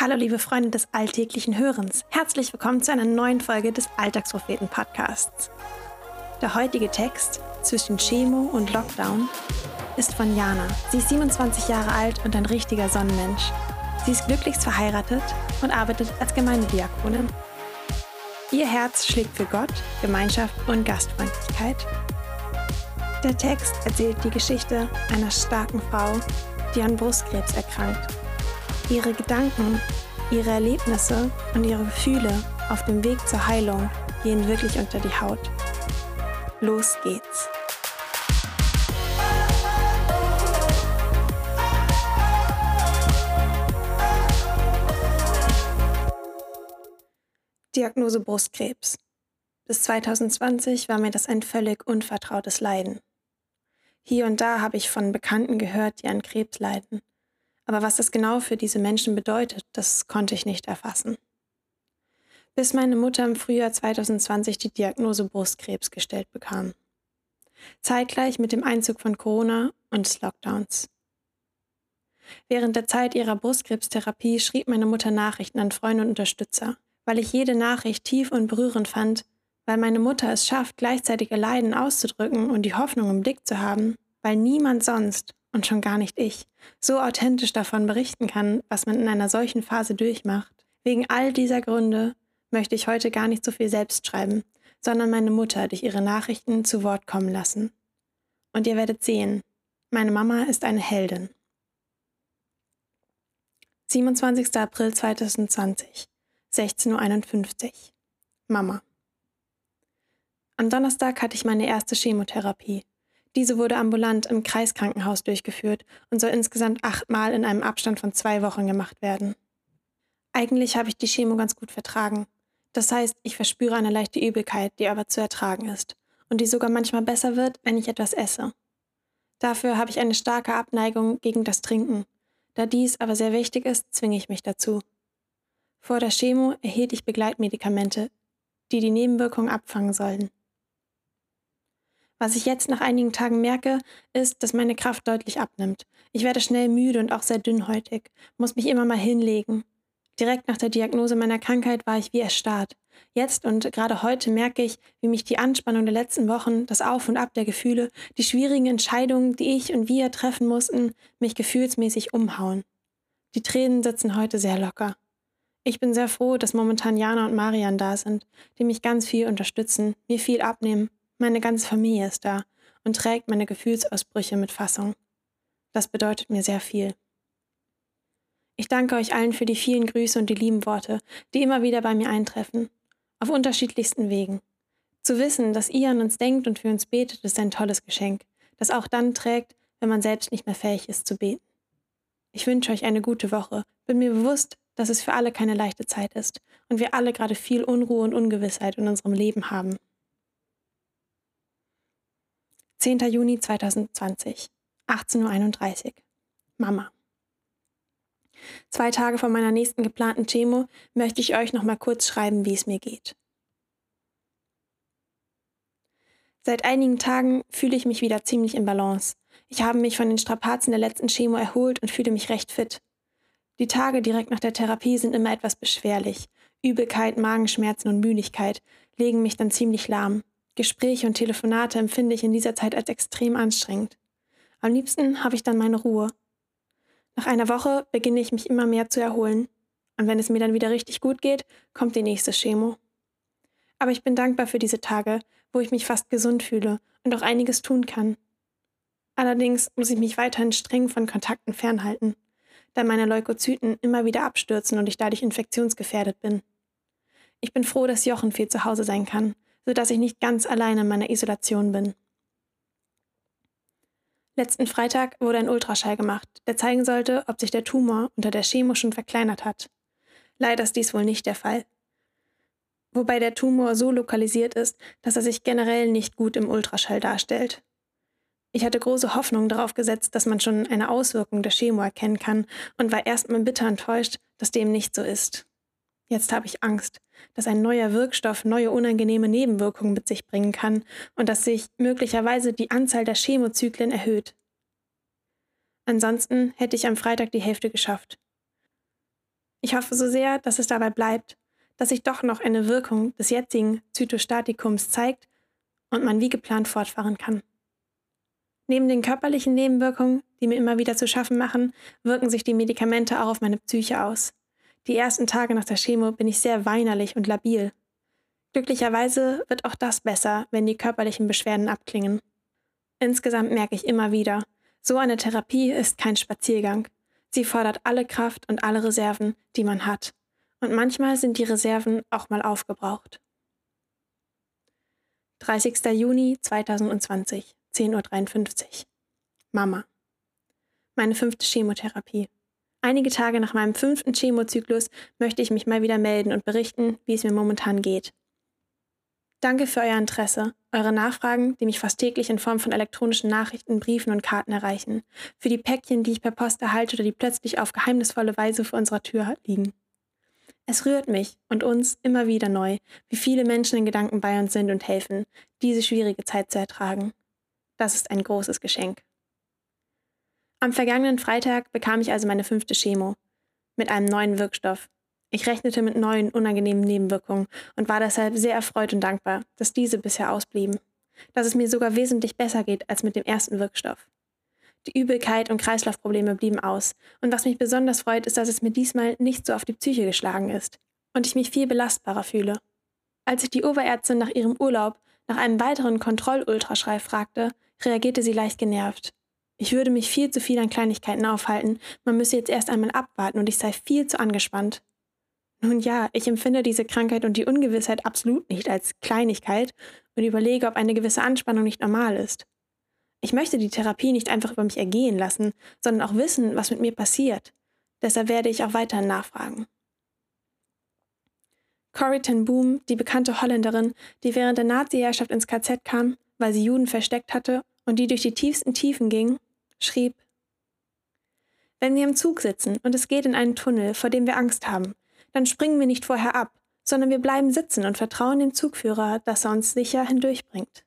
Hallo liebe Freunde des alltäglichen Hörens. Herzlich willkommen zu einer neuen Folge des Alltagspropheten Podcasts. Der heutige Text zwischen Chemo und Lockdown ist von Jana. Sie ist 27 Jahre alt und ein richtiger Sonnenmensch. Sie ist glücklichst verheiratet und arbeitet als Gemeindediakonin. Ihr Herz schlägt für Gott, Gemeinschaft und Gastfreundlichkeit. Der Text erzählt die Geschichte einer starken Frau, die an Brustkrebs erkrankt Ihre Gedanken, ihre Erlebnisse und ihre Gefühle auf dem Weg zur Heilung gehen wirklich unter die Haut. Los geht's. Diagnose Brustkrebs. Bis 2020 war mir das ein völlig unvertrautes Leiden. Hier und da habe ich von Bekannten gehört, die an Krebs leiden. Aber was das genau für diese Menschen bedeutet, das konnte ich nicht erfassen. Bis meine Mutter im Frühjahr 2020 die Diagnose Brustkrebs gestellt bekam. Zeitgleich mit dem Einzug von Corona und des Lockdowns. Während der Zeit ihrer Brustkrebstherapie schrieb meine Mutter Nachrichten an Freunde und Unterstützer, weil ich jede Nachricht tief und berührend fand, weil meine Mutter es schafft, gleichzeitig ihr Leiden auszudrücken und die Hoffnung im Blick zu haben, weil niemand sonst und schon gar nicht ich, so authentisch davon berichten kann, was man in einer solchen Phase durchmacht. Wegen all dieser Gründe möchte ich heute gar nicht so viel selbst schreiben, sondern meine Mutter durch ihre Nachrichten zu Wort kommen lassen. Und ihr werdet sehen, meine Mama ist eine Heldin. 27. April 2020, 16.51 Uhr. Mama. Am Donnerstag hatte ich meine erste Chemotherapie. Diese wurde ambulant im Kreiskrankenhaus durchgeführt und soll insgesamt achtmal in einem Abstand von zwei Wochen gemacht werden. Eigentlich habe ich die Chemo ganz gut vertragen. Das heißt, ich verspüre eine leichte Übelkeit, die aber zu ertragen ist und die sogar manchmal besser wird, wenn ich etwas esse. Dafür habe ich eine starke Abneigung gegen das Trinken. Da dies aber sehr wichtig ist, zwinge ich mich dazu. Vor der Chemo erhielt ich Begleitmedikamente, die die Nebenwirkungen abfangen sollen. Was ich jetzt nach einigen Tagen merke, ist, dass meine Kraft deutlich abnimmt. Ich werde schnell müde und auch sehr dünnhäutig, muss mich immer mal hinlegen. Direkt nach der Diagnose meiner Krankheit war ich wie erstarrt. Jetzt und gerade heute merke ich, wie mich die Anspannung der letzten Wochen, das Auf und Ab der Gefühle, die schwierigen Entscheidungen, die ich und wir treffen mussten, mich gefühlsmäßig umhauen. Die Tränen sitzen heute sehr locker. Ich bin sehr froh, dass momentan Jana und Marian da sind, die mich ganz viel unterstützen, mir viel abnehmen meine ganze Familie ist da und trägt meine Gefühlsausbrüche mit Fassung. Das bedeutet mir sehr viel. Ich danke euch allen für die vielen Grüße und die lieben Worte, die immer wieder bei mir eintreffen, auf unterschiedlichsten Wegen. Zu wissen, dass ihr an uns denkt und für uns betet, ist ein tolles Geschenk, das auch dann trägt, wenn man selbst nicht mehr fähig ist zu beten. Ich wünsche euch eine gute Woche, bin mir bewusst, dass es für alle keine leichte Zeit ist und wir alle gerade viel Unruhe und Ungewissheit in unserem Leben haben. 10. Juni 2020, 18.31 Uhr. Mama. Zwei Tage vor meiner nächsten geplanten Chemo möchte ich euch noch mal kurz schreiben, wie es mir geht. Seit einigen Tagen fühle ich mich wieder ziemlich im Balance. Ich habe mich von den Strapazen der letzten Chemo erholt und fühle mich recht fit. Die Tage direkt nach der Therapie sind immer etwas beschwerlich. Übelkeit, Magenschmerzen und Müdigkeit legen mich dann ziemlich lahm. Gespräche und Telefonate empfinde ich in dieser Zeit als extrem anstrengend. Am liebsten habe ich dann meine Ruhe. Nach einer Woche beginne ich mich immer mehr zu erholen. Und wenn es mir dann wieder richtig gut geht, kommt die nächste Chemo. Aber ich bin dankbar für diese Tage, wo ich mich fast gesund fühle und auch einiges tun kann. Allerdings muss ich mich weiterhin streng von Kontakten fernhalten, da meine Leukozyten immer wieder abstürzen und ich dadurch infektionsgefährdet bin. Ich bin froh, dass Jochen viel zu Hause sein kann sodass ich nicht ganz alleine in meiner Isolation bin. Letzten Freitag wurde ein Ultraschall gemacht, der zeigen sollte, ob sich der Tumor unter der Chemo schon verkleinert hat. Leider ist dies wohl nicht der Fall. Wobei der Tumor so lokalisiert ist, dass er sich generell nicht gut im Ultraschall darstellt. Ich hatte große Hoffnung darauf gesetzt, dass man schon eine Auswirkung der Chemo erkennen kann und war erstmal bitter enttäuscht, dass dem nicht so ist. Jetzt habe ich Angst, dass ein neuer Wirkstoff neue unangenehme Nebenwirkungen mit sich bringen kann und dass sich möglicherweise die Anzahl der Chemozyklen erhöht. Ansonsten hätte ich am Freitag die Hälfte geschafft. Ich hoffe so sehr, dass es dabei bleibt, dass sich doch noch eine Wirkung des jetzigen Zytostatikums zeigt und man wie geplant fortfahren kann. Neben den körperlichen Nebenwirkungen, die mir immer wieder zu schaffen machen, wirken sich die Medikamente auch auf meine Psyche aus. Die ersten Tage nach der Chemo bin ich sehr weinerlich und labil. Glücklicherweise wird auch das besser, wenn die körperlichen Beschwerden abklingen. Insgesamt merke ich immer wieder, so eine Therapie ist kein Spaziergang. Sie fordert alle Kraft und alle Reserven, die man hat. Und manchmal sind die Reserven auch mal aufgebraucht. 30. Juni 2020, 10.53 Uhr. Mama. Meine fünfte Chemotherapie. Einige Tage nach meinem fünften Chemozyklus möchte ich mich mal wieder melden und berichten, wie es mir momentan geht. Danke für euer Interesse, eure Nachfragen, die mich fast täglich in Form von elektronischen Nachrichten, Briefen und Karten erreichen, für die Päckchen, die ich per Post erhalte oder die plötzlich auf geheimnisvolle Weise vor unserer Tür liegen. Es rührt mich und uns immer wieder neu, wie viele Menschen in Gedanken bei uns sind und helfen, diese schwierige Zeit zu ertragen. Das ist ein großes Geschenk. Am vergangenen Freitag bekam ich also meine fünfte Chemo mit einem neuen Wirkstoff, ich rechnete mit neuen, unangenehmen Nebenwirkungen und war deshalb sehr erfreut und dankbar, dass diese bisher ausblieben. Dass es mir sogar wesentlich besser geht als mit dem ersten Wirkstoff. Die Übelkeit und Kreislaufprobleme blieben aus. Und was mich besonders freut, ist, dass es mir diesmal nicht so auf die Psyche geschlagen ist und ich mich viel belastbarer fühle. Als ich die Oberärztin nach ihrem Urlaub nach einem weiteren Kontrollultraschrei fragte, reagierte sie leicht genervt. Ich würde mich viel zu viel an Kleinigkeiten aufhalten, man müsse jetzt erst einmal abwarten und ich sei viel zu angespannt. Nun ja, ich empfinde diese Krankheit und die Ungewissheit absolut nicht als Kleinigkeit und überlege, ob eine gewisse Anspannung nicht normal ist. Ich möchte die Therapie nicht einfach über mich ergehen lassen, sondern auch wissen, was mit mir passiert. Deshalb werde ich auch weiterhin nachfragen. Corrie ten Boom, die bekannte Holländerin, die während der Nazi-Herrschaft ins KZ kam, weil sie Juden versteckt hatte und die durch die tiefsten Tiefen ging, schrieb: Wenn wir im Zug sitzen und es geht in einen Tunnel, vor dem wir Angst haben, dann springen wir nicht vorher ab, sondern wir bleiben sitzen und vertrauen dem Zugführer, dass er uns sicher hindurchbringt.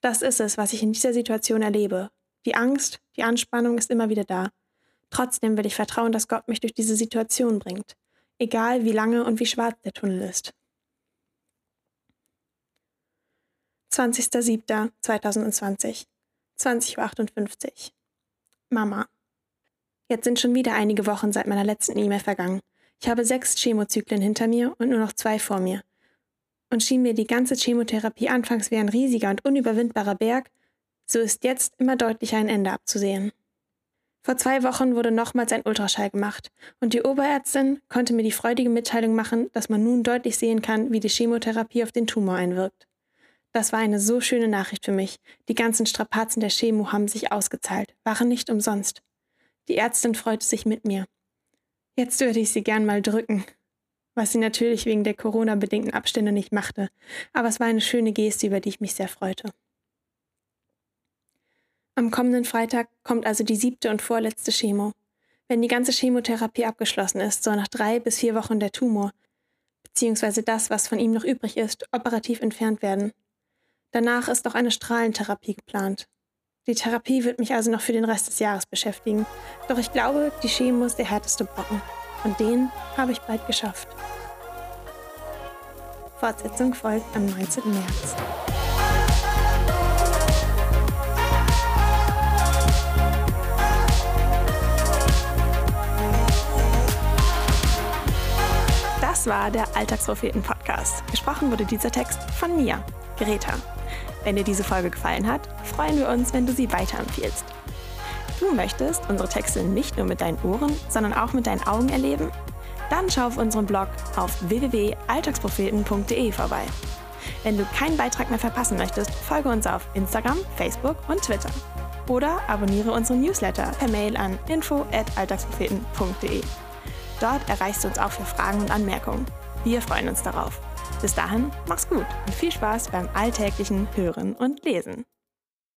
Das ist es, was ich in dieser Situation erlebe. Die Angst, die Anspannung ist immer wieder da. Trotzdem will ich vertrauen, dass Gott mich durch diese Situation bringt, egal wie lange und wie schwarz der Tunnel ist. 20.07.2020, 20.58 Uhr. Mama. Jetzt sind schon wieder einige Wochen seit meiner letzten E-Mail vergangen. Ich habe sechs Chemozyklen hinter mir und nur noch zwei vor mir. Und schien mir die ganze Chemotherapie anfangs wie ein riesiger und unüberwindbarer Berg, so ist jetzt immer deutlicher ein Ende abzusehen. Vor zwei Wochen wurde nochmals ein Ultraschall gemacht und die Oberärztin konnte mir die freudige Mitteilung machen, dass man nun deutlich sehen kann, wie die Chemotherapie auf den Tumor einwirkt. Das war eine so schöne Nachricht für mich. Die ganzen Strapazen der Chemo haben sich ausgezahlt, waren nicht umsonst. Die Ärztin freute sich mit mir. Jetzt würde ich sie gern mal drücken, was sie natürlich wegen der Corona-bedingten Abstände nicht machte, aber es war eine schöne Geste, über die ich mich sehr freute. Am kommenden Freitag kommt also die siebte und vorletzte Chemo. Wenn die ganze Chemotherapie abgeschlossen ist, soll nach drei bis vier Wochen der Tumor, beziehungsweise das, was von ihm noch übrig ist, operativ entfernt werden. Danach ist auch eine Strahlentherapie geplant. Die Therapie wird mich also noch für den Rest des Jahres beschäftigen. Doch ich glaube, die Chemo ist der härteste Brocken. Und den habe ich bald geschafft. Fortsetzung folgt am 19. März. Das war der Alltagspropheten-Podcast. Gesprochen wurde dieser Text von mir, Greta. Wenn dir diese Folge gefallen hat, freuen wir uns, wenn du sie weiterempfiehlst. Du möchtest unsere Texte nicht nur mit deinen Ohren, sondern auch mit deinen Augen erleben? Dann schau auf unserem Blog auf www.alltagspropheten.de vorbei. Wenn du keinen Beitrag mehr verpassen möchtest, folge uns auf Instagram, Facebook und Twitter. Oder abonniere unseren Newsletter per Mail an info@alltagspropheten.de. Dort erreichst du uns auch für Fragen und Anmerkungen. Wir freuen uns darauf. Bis dahin, mach's gut und viel Spaß beim alltäglichen Hören und Lesen.